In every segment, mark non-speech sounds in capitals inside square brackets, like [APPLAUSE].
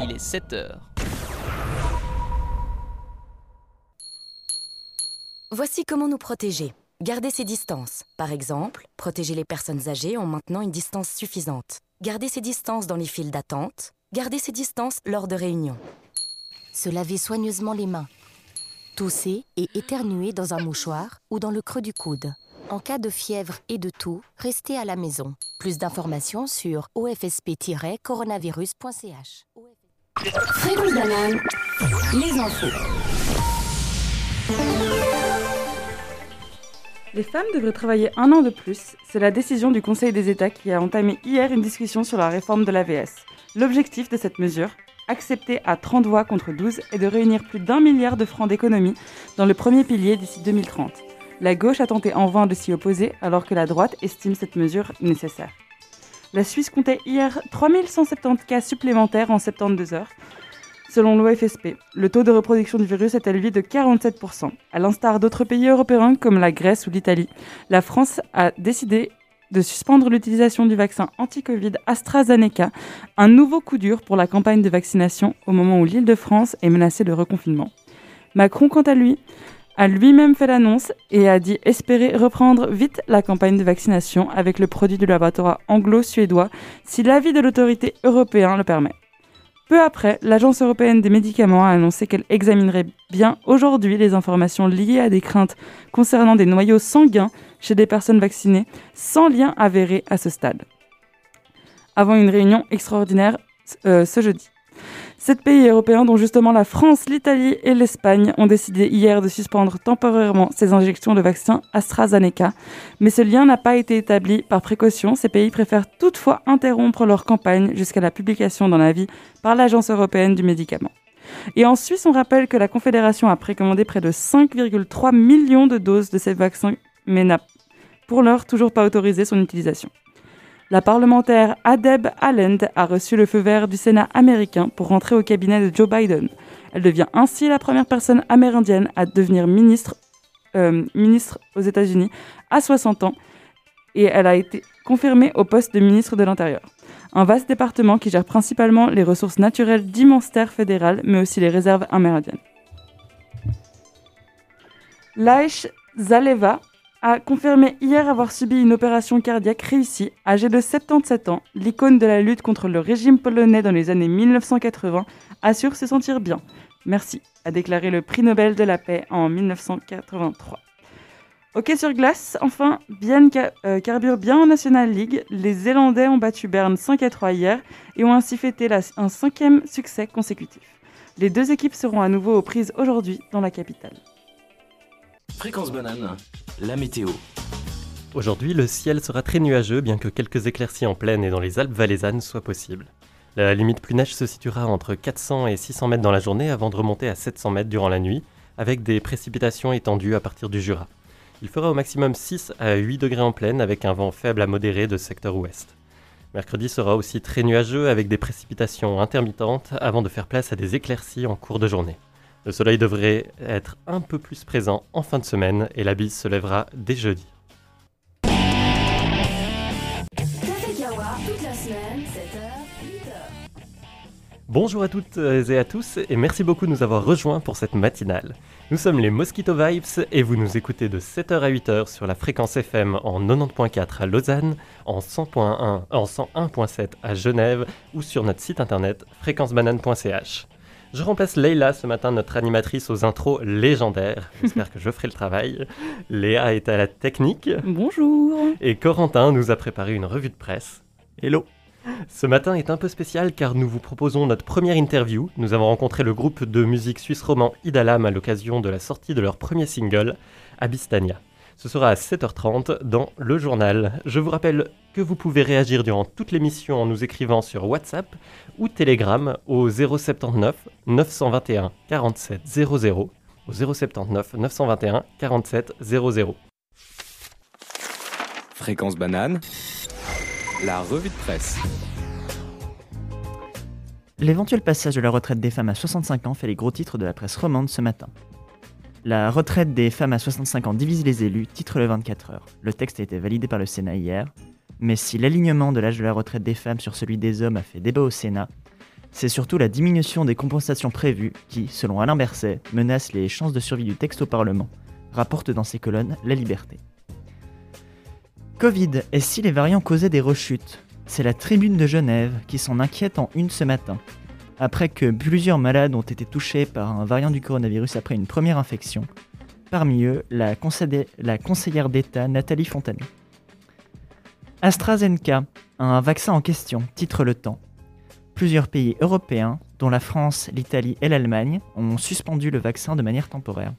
Il est 7 heures. Voici comment nous protéger. Garder ses distances. Par exemple, protéger les personnes âgées en maintenant une distance suffisante. Garder ses distances dans les files d'attente. Garder ses distances lors de réunions. Se laver soigneusement les mains. Tousser et éternuer dans un mouchoir ou dans le creux du coude. En cas de fièvre et de toux, restez à la maison. Plus d'informations sur ofsp-coronavirus.ch. Fréquence banane, les infos. Les femmes devraient travailler un an de plus. C'est la décision du Conseil des États qui a entamé hier une discussion sur la réforme de l'AVS. L'objectif de cette mesure, acceptée à 30 voix contre 12, est de réunir plus d'un milliard de francs d'économie dans le premier pilier d'ici 2030. La gauche a tenté en vain de s'y opposer alors que la droite estime cette mesure nécessaire. La Suisse comptait hier 3170 cas supplémentaires en 72 heures. Selon l'OFSP, le taux de reproduction du virus est élevé de 47%. À l'instar d'autres pays européens comme la Grèce ou l'Italie, la France a décidé de suspendre l'utilisation du vaccin anti-Covid AstraZeneca, un nouveau coup dur pour la campagne de vaccination au moment où l'île de France est menacée de reconfinement. Macron, quant à lui, a lui-même fait l'annonce et a dit espérer reprendre vite la campagne de vaccination avec le produit du laboratoire anglo-suédois si l'avis de l'autorité européenne le permet. Peu après, l'Agence européenne des médicaments a annoncé qu'elle examinerait bien aujourd'hui les informations liées à des craintes concernant des noyaux sanguins chez des personnes vaccinées sans lien avéré à ce stade. Avant une réunion extraordinaire euh, ce jeudi. Sept pays européens, dont justement la France, l'Italie et l'Espagne, ont décidé hier de suspendre temporairement ces injections de vaccin AstraZeneca. Mais ce lien n'a pas été établi par précaution. Ces pays préfèrent toutefois interrompre leur campagne jusqu'à la publication dans l'avis par l'Agence européenne du médicament. Et en Suisse, on rappelle que la Confédération a précommandé près de 5,3 millions de doses de ces vaccins, mais n'a pour l'heure toujours pas autorisé son utilisation. La parlementaire Adeb Allend a reçu le feu vert du Sénat américain pour rentrer au cabinet de Joe Biden. Elle devient ainsi la première personne amérindienne à devenir ministre, euh, aux États-Unis à 60 ans et elle a été confirmée au poste de ministre de l'Intérieur. Un vaste département qui gère principalement les ressources naturelles d'immenses terres fédérales, mais aussi les réserves amérindiennes. Laish Zaleva a confirmé hier avoir subi une opération cardiaque réussie. Âgée de 77 ans, l'icône de la lutte contre le régime polonais dans les années 1980 assure se sentir bien. Merci, a déclaré le prix Nobel de la paix en 1983. Ok sur glace, enfin, bien euh, carbure bien en National League. Les Zélandais ont battu Berne 5 à 3 hier et ont ainsi fêté un cinquième succès consécutif. Les deux équipes seront à nouveau aux prises aujourd'hui dans la capitale. Fréquence banane, la météo. Aujourd'hui, le ciel sera très nuageux, bien que quelques éclaircies en plaine et dans les Alpes valaisannes soient possibles. La limite plus neige se situera entre 400 et 600 mètres dans la journée avant de remonter à 700 mètres durant la nuit, avec des précipitations étendues à partir du Jura. Il fera au maximum 6 à 8 degrés en plaine avec un vent faible à modéré de secteur ouest. Mercredi sera aussi très nuageux avec des précipitations intermittentes avant de faire place à des éclaircies en cours de journée. Le soleil devrait être un peu plus présent en fin de semaine et la bise se lèvera dès jeudi. Bonjour à toutes et à tous et merci beaucoup de nous avoir rejoints pour cette matinale. Nous sommes les Mosquito Vibes et vous nous écoutez de 7h à 8h sur la fréquence FM en 90.4 à Lausanne, en 100.1, en 101.7 à Genève ou sur notre site internet fréquencebanane.ch. Je remplace Leila ce matin, notre animatrice aux intros légendaires. [LAUGHS] J'espère que je ferai le travail. Léa est à la technique. Bonjour. Et Corentin nous a préparé une revue de presse. Hello. Ce matin est un peu spécial car nous vous proposons notre première interview. Nous avons rencontré le groupe de musique suisse roman Idalam à l'occasion de la sortie de leur premier single, Abystania. Ce sera à 7h30 dans le journal. Je vous rappelle que vous pouvez réagir durant toute l'émission en nous écrivant sur WhatsApp ou Telegram au 079 921 47 00 au 079 921 47 00. Fréquence banane, la revue de presse. L'éventuel passage de la retraite des femmes à 65 ans fait les gros titres de la presse romande ce matin. La retraite des femmes à 65 ans divise les élus, titre le 24 heures. Le texte a été validé par le Sénat hier. Mais si l'alignement de l'âge de la retraite des femmes sur celui des hommes a fait débat au Sénat, c'est surtout la diminution des compensations prévues qui, selon Alain Berset, menace les chances de survie du texte au Parlement, rapporte dans ses colonnes La Liberté. Covid, et si les variants causaient des rechutes? C'est la tribune de Genève qui s'en inquiète en une ce matin. Après que plusieurs malades ont été touchés par un variant du coronavirus après une première infection, parmi eux la, conseillère d'État Nathalie Fontanet. AstraZeneca, un vaccin en question, titre le temps. Plusieurs pays européens, dont la France, l'Italie et l'Allemagne, ont suspendu le vaccin de manière temporaire.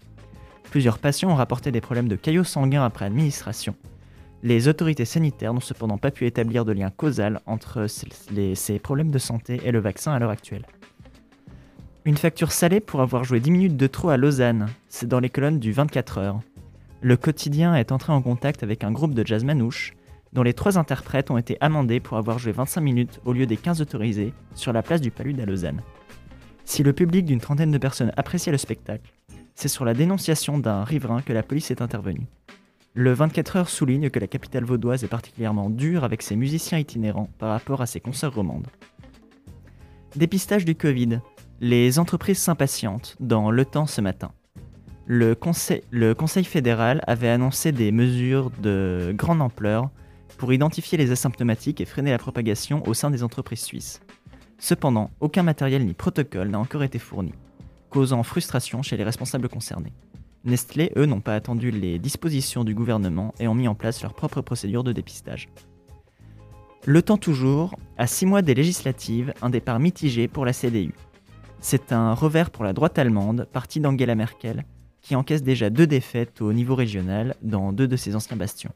Plusieurs patients ont rapporté des problèmes de caillots sanguins après administration. Les autorités sanitaires n'ont cependant pas pu établir de lien causal entre ces problèmes de santé et le vaccin à l'heure actuelle. Une facture salée pour avoir joué 10 minutes de trop à Lausanne, c'est dans les colonnes du 24 heures. Le quotidien est entré en contact avec un groupe de jazz manouche, dont les trois interprètes ont été amendés pour avoir joué 25 minutes au lieu des 15 autorisés sur la place du Palud à Lausanne. Si le public d'une trentaine de personnes appréciait le spectacle, c'est sur la dénonciation d'un riverain que la police est intervenue. Le 24 heures souligne que la capitale vaudoise est particulièrement dure avec ses musiciens itinérants par rapport à ses concerts romandes. Dépistage du Covid. Les entreprises s'impatientent dans Le Temps ce matin. Le conseil, le conseil fédéral avait annoncé des mesures de grande ampleur pour identifier les asymptomatiques et freiner la propagation au sein des entreprises suisses. Cependant, aucun matériel ni protocole n'a encore été fourni, causant frustration chez les responsables concernés. Nestlé, eux, n'ont pas attendu les dispositions du gouvernement et ont mis en place leur propre procédure de dépistage. Le temps toujours, à six mois des législatives, un départ mitigé pour la CDU. C'est un revers pour la droite allemande, partie d'Angela Merkel, qui encaisse déjà deux défaites au niveau régional dans deux de ses anciens bastions.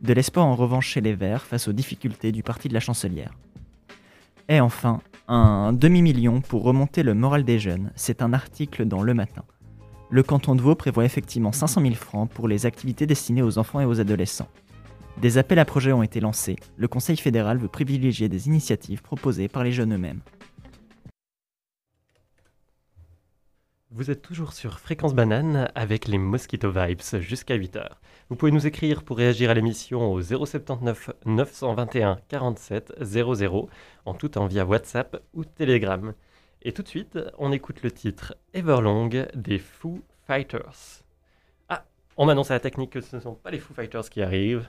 De l'espoir en revanche chez les Verts face aux difficultés du parti de la chancelière. Et enfin, un demi-million pour remonter le moral des jeunes, c'est un article dans Le Matin le canton de Vaud prévoit effectivement 500 000 francs pour les activités destinées aux enfants et aux adolescents. Des appels à projets ont été lancés. Le Conseil fédéral veut privilégier des initiatives proposées par les jeunes eux-mêmes. Vous êtes toujours sur Fréquence Banane avec les Mosquito Vibes jusqu'à 8h. Vous pouvez nous écrire pour réagir à l'émission au 079 921 47 00 en tout temps via WhatsApp ou Telegram. Et tout de suite, on écoute le titre Everlong des Foo Fighters. Ah, on m'annonce à la technique que ce ne sont pas les Foo Fighters qui arrivent.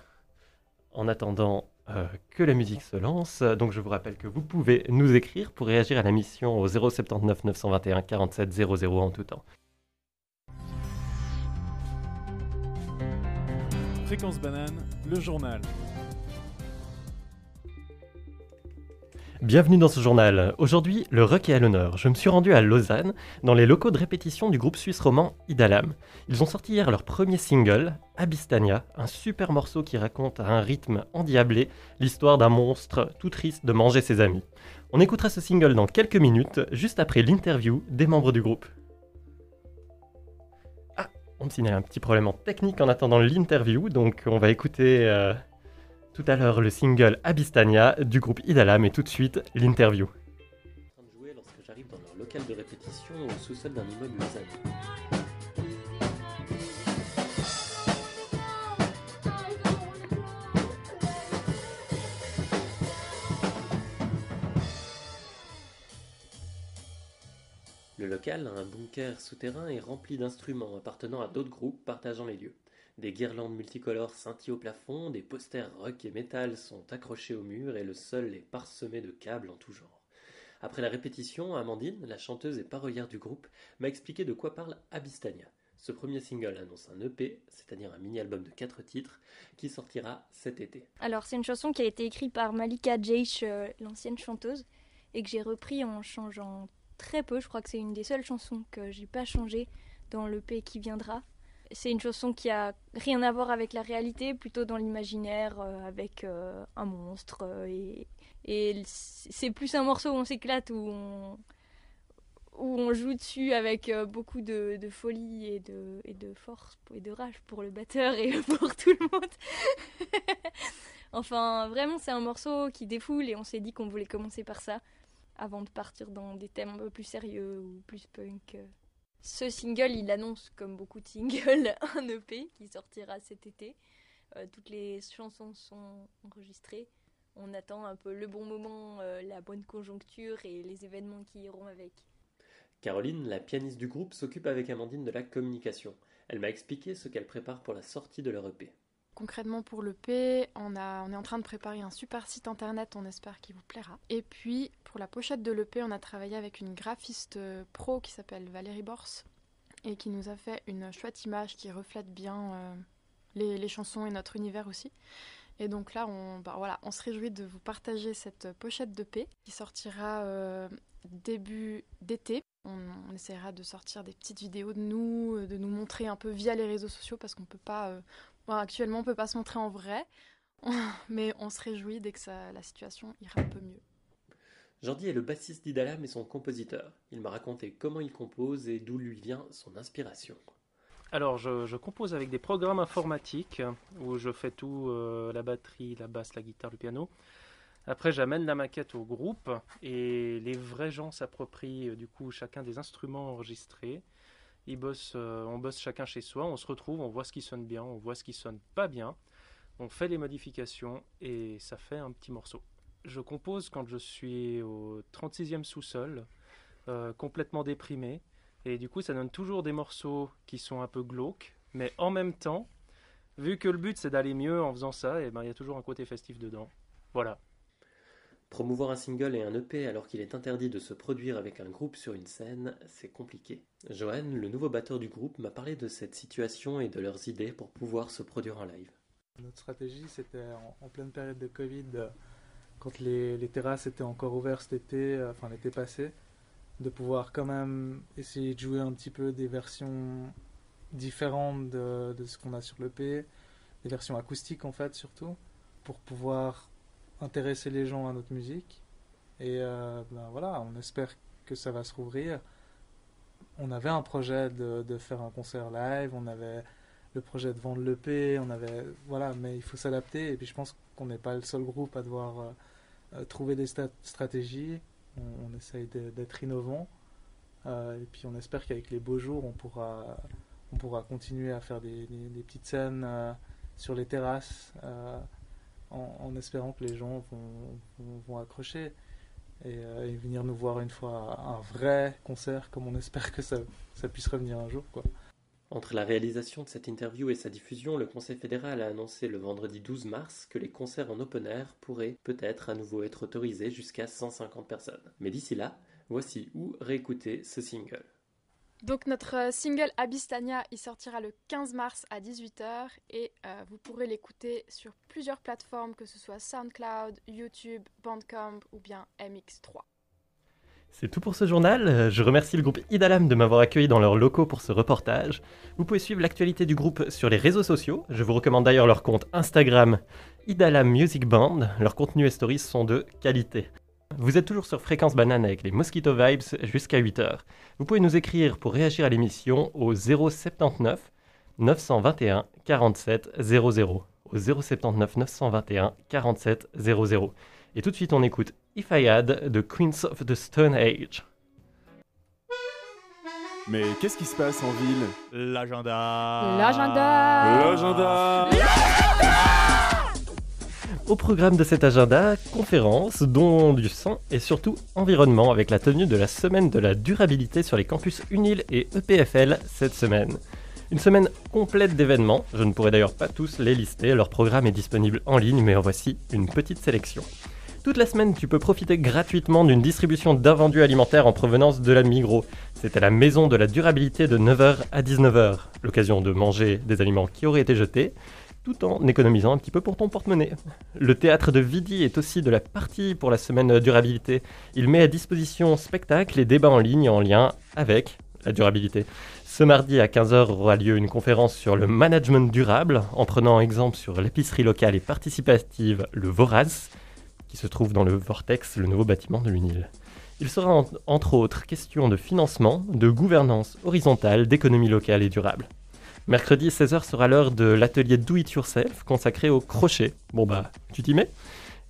En attendant euh, que la musique se lance, donc je vous rappelle que vous pouvez nous écrire pour réagir à la mission au 079 921 47 00 en tout temps. Fréquence banane, le journal. Bienvenue dans ce journal. Aujourd'hui, le rock est à l'honneur. Je me suis rendu à Lausanne, dans les locaux de répétition du groupe suisse roman Idalam. Ils ont sorti hier leur premier single, Abystania, un super morceau qui raconte à un rythme endiablé l'histoire d'un monstre tout triste de manger ses amis. On écoutera ce single dans quelques minutes, juste après l'interview des membres du groupe. Ah, on me signale un petit problème en technique en attendant l'interview, donc on va écouter... Euh, tout à l'heure le single Abystania du groupe Idalam et tout de suite l'interview. Local Le local, un bunker souterrain, est rempli d'instruments appartenant à d'autres groupes partageant les lieux. Des guirlandes multicolores scintillent au plafond, des posters rock et métal sont accrochés au mur et le sol est parsemé de câbles en tout genre. Après la répétition, Amandine, la chanteuse et parolière du groupe, m'a expliqué de quoi parle Abystania. Ce premier single annonce un EP, c'est-à-dire un mini-album de 4 titres, qui sortira cet été. Alors c'est une chanson qui a été écrite par Malika Jaish, euh, l'ancienne chanteuse, et que j'ai repris en changeant très peu. Je crois que c'est une des seules chansons que j'ai pas changé dans l'EP qui viendra c'est une chanson qui a rien à voir avec la réalité, plutôt dans l'imaginaire, euh, avec euh, un monstre. Euh, et, c'est plus un morceau où on s'éclate, où on, joue dessus avec beaucoup de, de, folie et de, et de force et de rage pour le batteur et [LAUGHS] pour tout le monde. [LAUGHS] enfin, vraiment, c'est un morceau qui défoule et on s'est dit qu'on voulait commencer par ça avant de partir dans des thèmes un peu plus sérieux ou plus punk. Ce single, il annonce, comme beaucoup de singles, [LAUGHS] un EP qui sortira cet été. Euh, toutes les chansons sont enregistrées. On attend un peu le bon moment, euh, la bonne conjoncture et les événements qui iront avec. Caroline, la pianiste du groupe, s'occupe avec Amandine de la communication. Elle m'a expliqué ce qu'elle prépare pour la sortie de leur EP. Concrètement pour l'EP, on, a, on est en train de préparer un super site internet, on espère qu'il vous plaira. Et puis pour la pochette de l'EP, on a travaillé avec une graphiste euh, pro qui s'appelle Valérie Bors et qui nous a fait une chouette image qui reflète bien euh, les, chansons et notre univers aussi. Et donc là, on, bah on se réjouit de vous partager cette pochette d'EP qui sortira euh, début d'été. On, essaiera de sortir des petites vidéos de nous, de nous montrer un peu via les réseaux sociaux parce qu'on peut pas, bon, actuellement on peut pas se montrer en vrai, [LAUGHS] mais on se réjouit dès que ça, la situation ira un peu mieux. Jordi est le bassiste d'Idalam et son compositeur. Il m'a raconté comment il compose et d'où lui vient son inspiration. Alors, je, je, compose avec des programmes informatiques où je fais tout, euh, la batterie, la basse, la guitare, le piano. Après, j'amène la maquette au groupe et les vrais gens s'approprient euh, du coup chacun des instruments enregistrés. Euh, on bosse chacun chez soi, on se retrouve, on voit ce qui sonne bien, on voit ce qui sonne pas bien. On fait les modifications et ça fait un petit morceau. Je compose quand je suis au 36e sous-sol, euh, complètement déprimé. Et du coup, ça donne toujours des morceaux qui sont un peu glauques, mais en même temps, vu que le but c'est d'aller mieux en faisant ça, eh ben il y a toujours un côté festif dedans. Voilà. Promouvoir un single et un EP alors qu'il est interdit de se produire avec un groupe sur une scène, c'est compliqué. Johan, le nouveau batteur du groupe, m'a parlé de cette situation et de leurs idées pour pouvoir se produire en live. Notre stratégie, c'était en, pleine période de Covid, quand les, terrasses étaient encore ouvertes cet été, enfin l'été passé, de pouvoir quand même essayer de jouer un petit peu des versions différentes de, de ce qu'on a sur l'EP, des versions acoustiques en fait surtout, pour pouvoir intéresser les gens à notre musique. Et euh, ben voilà, on espère que ça va se rouvrir. On avait un projet de, de faire un concert live, on avait le projet de vendre l'EP, on avait voilà, mais il faut s'adapter. Et puis je pense qu'on n'est pas le seul groupe à devoir euh, trouver des stratégies. On, essaye d'être innovant. Euh, et puis on espère qu'avec les beaux jours, on pourra, on pourra continuer à faire des, petites scènes euh, sur les terrasses, euh, en, espérant que les gens vont, accrocher et, euh, et, venir nous voir une fois un vrai concert, comme on espère que ça, puisse revenir un jour. Entre la réalisation de cette interview et sa diffusion, le Conseil fédéral a annoncé le vendredi 12 mars que les concerts en open air pourraient peut-être à nouveau être autorisés jusqu'à 150 personnes. Mais d'ici là, voici où réécouter ce single. Donc notre single Abystania, il sortira le 15 mars à 18h et euh, vous pourrez l'écouter sur plusieurs plateformes, que ce soit SoundCloud, YouTube, Bandcamp ou bien MX3. C'est tout pour ce journal. Je remercie le groupe Idalam de m'avoir accueilli dans leurs locaux pour ce reportage. Vous pouvez suivre l'actualité du groupe sur les réseaux sociaux. Je vous recommande d'ailleurs leur compte Instagram Idalam Music Band. Leurs contenus et stories sont de qualité. Vous êtes toujours sur Fréquence Banane avec les Mosquito Vibes jusqu'à 8h. Vous pouvez nous écrire pour réagir à l'émission au 079 921 47 00. Au 079 921 47 00. Et tout de suite, on écoute If I Had de Queens of the Stone Age. Mais qu'est-ce qui se passe en ville? L'agenda L'agenda L'agenda Au programme de cet agenda, conférences, dons du sang et surtout environnement avec la tenue de la semaine de la durabilité sur les campus UNIL et EPFL cette semaine. Une semaine complète d'événements, je ne pourrais d'ailleurs pas tous les lister, leur programme est disponible en ligne mais en voici une petite sélection. Toute la semaine, tu peux profiter gratuitement d'une distribution d'invendus alimentaires en provenance de la Migros. C'est à la maison de la durabilité de 9h à 19h. L'occasion de manger des aliments qui auraient été jetés, tout en économisant un petit peu pour ton porte-monnaie. Le théâtre de Vidi est aussi de la partie pour la semaine durabilité. Il met à disposition spectacles et débats en ligne en lien avec la durabilité. Ce mardi à 15h aura lieu une conférence sur le management durable, en prenant exemple sur l'épicerie locale et participative, le Voraz qui se trouve dans le Vortex, le nouveau bâtiment de l'UNIL. Il sera en, entre autres question de financement, de gouvernance horizontale, d'économie locale et durable. Mercredi 16h sera l'heure de l'atelier Do It Yourself consacré au crochet. Bon bah, tu t'y mets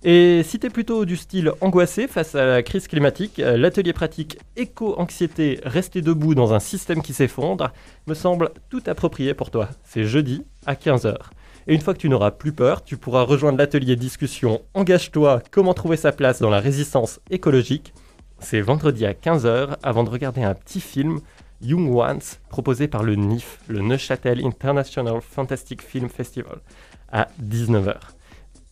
Et si t'es plutôt du style angoissé face à la crise climatique, l'atelier pratique éco-anxiété rester debout dans un système qui s'effondre me semble tout approprié pour toi. C'est jeudi à 15h. Et une fois que tu n'auras plus peur, tu pourras rejoindre l'atelier discussion Engage-toi, comment trouver sa place dans la résistance écologique. C'est vendredi à 15h avant de regarder un petit film Young Ones proposé par le NIF, le Neuchâtel International Fantastic Film Festival, à 19h.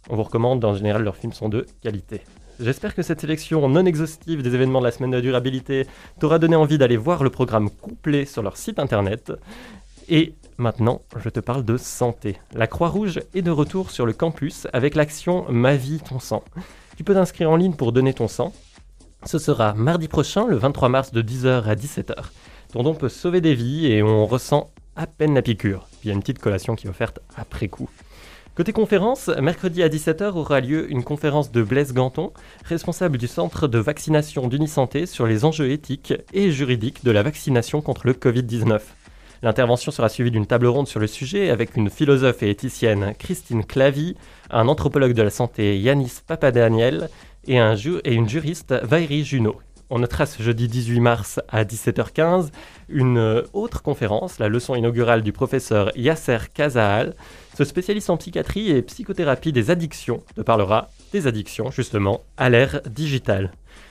On vous recommande, en général, leurs films sont de qualité. J'espère que cette sélection non exhaustive des événements de la semaine de la durabilité t'aura donné envie d'aller voir le programme complet sur leur site internet. Et maintenant, je te parle de santé. La Croix-Rouge est de retour sur le campus avec l'action Ma vie, ton sang. Tu peux t'inscrire en ligne pour donner ton sang. Ce sera mardi prochain, le 23 mars de 10h à 17h. Ton don peut sauver des vies et on ressent à peine la piqûre. Il y a une petite collation qui est offerte après coup. Côté conférence, mercredi à 17h aura lieu une conférence de Blaise Ganton, responsable du centre de vaccination d'Unisanté sur les enjeux éthiques et juridiques de la vaccination contre le Covid-19. L'intervention sera suivie d'une table ronde sur le sujet avec une philosophe et éthicienne Christine Clavy, un anthropologue de la santé Yanis Papadaniel et, un et une juriste Vairi Junot. On notera ce jeudi 18 mars à 17h15 une autre conférence, la leçon inaugurale du professeur Yasser Kazahal. Ce spécialiste en psychiatrie et psychothérapie des addictions te parlera des addictions, justement, à l'ère digitale.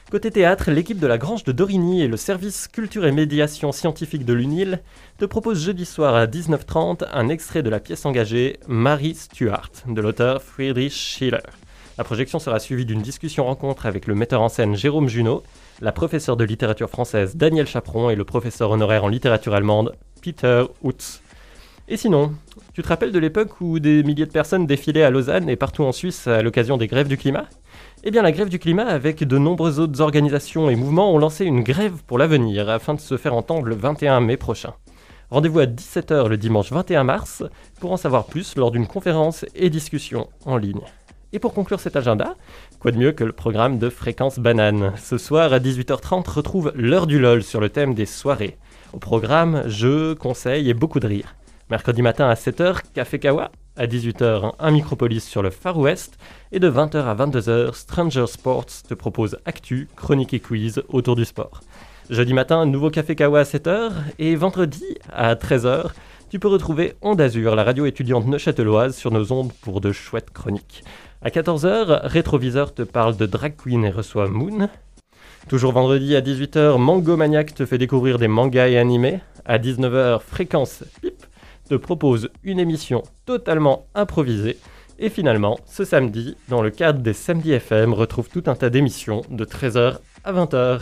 Côté théâtre, l'équipe de la Grange de Dorigny et le service culture et médiation scientifique de l'UNIL te proposent jeudi soir à 19h30 un extrait de la pièce engagée Marie Stuart de l'auteur Friedrich Schiller. La projection sera suivie d'une discussion rencontre avec le metteur en scène Jérôme Junot la professeure de littérature française Daniel Chaperon et le professeur honoraire en littérature allemande Peter Utz. Et sinon, tu te rappelles de l'époque où des milliers de personnes défilaient à Lausanne et partout en Suisse à l'occasion des grèves du climat? Eh bien, la grève du climat, avec de nombreuses autres organisations et mouvements, ont lancé une grève pour l'avenir afin de se faire entendre le 21 mai prochain. Rendez-vous à 17h le dimanche 21 mars pour en savoir plus lors d'une conférence et discussion en ligne. Et pour conclure cet agenda, quoi de mieux que le programme de Fréquence Banane? Ce soir à 18h30, retrouve l'heure du LOL sur le thème des soirées. Au programme, jeux, conseils et beaucoup de rire. Mercredi matin à 7h, Café Kawa. À 18h, un Micropolis sur le Far West. Et de 20h à 22h, Stranger Sports te propose actu, chronique et quiz autour du sport. Jeudi matin, nouveau Café Kawa à 7h. Et vendredi à 13h, tu peux retrouver Onde Azur, la radio étudiante neuchâteloise, sur nos ondes pour de chouettes chroniques. À 14h, Rétroviseur te parle de drag queen et reçoit Moon. Toujours vendredi à 18h, Mango Maniac te fait découvrir des mangas et animés. À 19h, Fréquence Pip te propose une émission totalement improvisée. Et finalement, ce samedi, dans le cadre des Samedi FM, retrouve tout un tas d'émissions de 13h à 20h.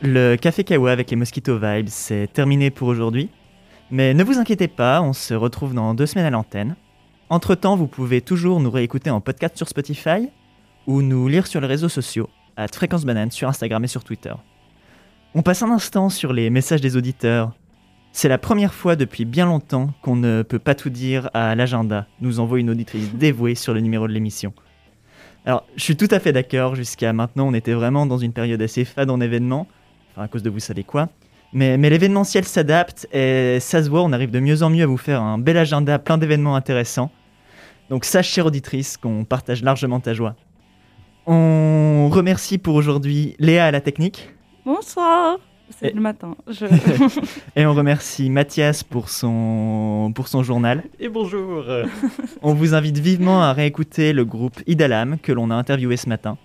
Le Café Kawa avec les Mosquito Vibes, c'est terminé pour aujourd'hui. Mais ne vous inquiétez pas, on se retrouve dans deux semaines à l'antenne. Entre-temps, vous pouvez toujours nous réécouter en podcast sur Spotify ou nous lire sur les réseaux sociaux, à Fréquence Banane sur Instagram et sur Twitter. On passe un instant sur les messages des auditeurs. C'est la première fois depuis bien longtemps qu'on ne peut pas tout dire à l'agenda, nous envoie une auditrice dévouée sur le numéro de l'émission. Alors, je suis tout à fait d'accord, jusqu'à maintenant on était vraiment dans une période assez fade en événements, à cause de vous savez quoi. Mais, mais l'événementiel s'adapte et ça se voit, on arrive de mieux en mieux à vous faire un bel agenda, plein d'événements intéressants. Donc sache, chère auditrice, qu'on partage largement ta joie. On remercie pour aujourd'hui Léa à la technique. Bonsoir c'est le matin. [LAUGHS] et on remercie Mathias pour son, pour son journal. Et bonjour On vous invite vivement à réécouter le groupe Idalam que l'on a interviewé ce matin.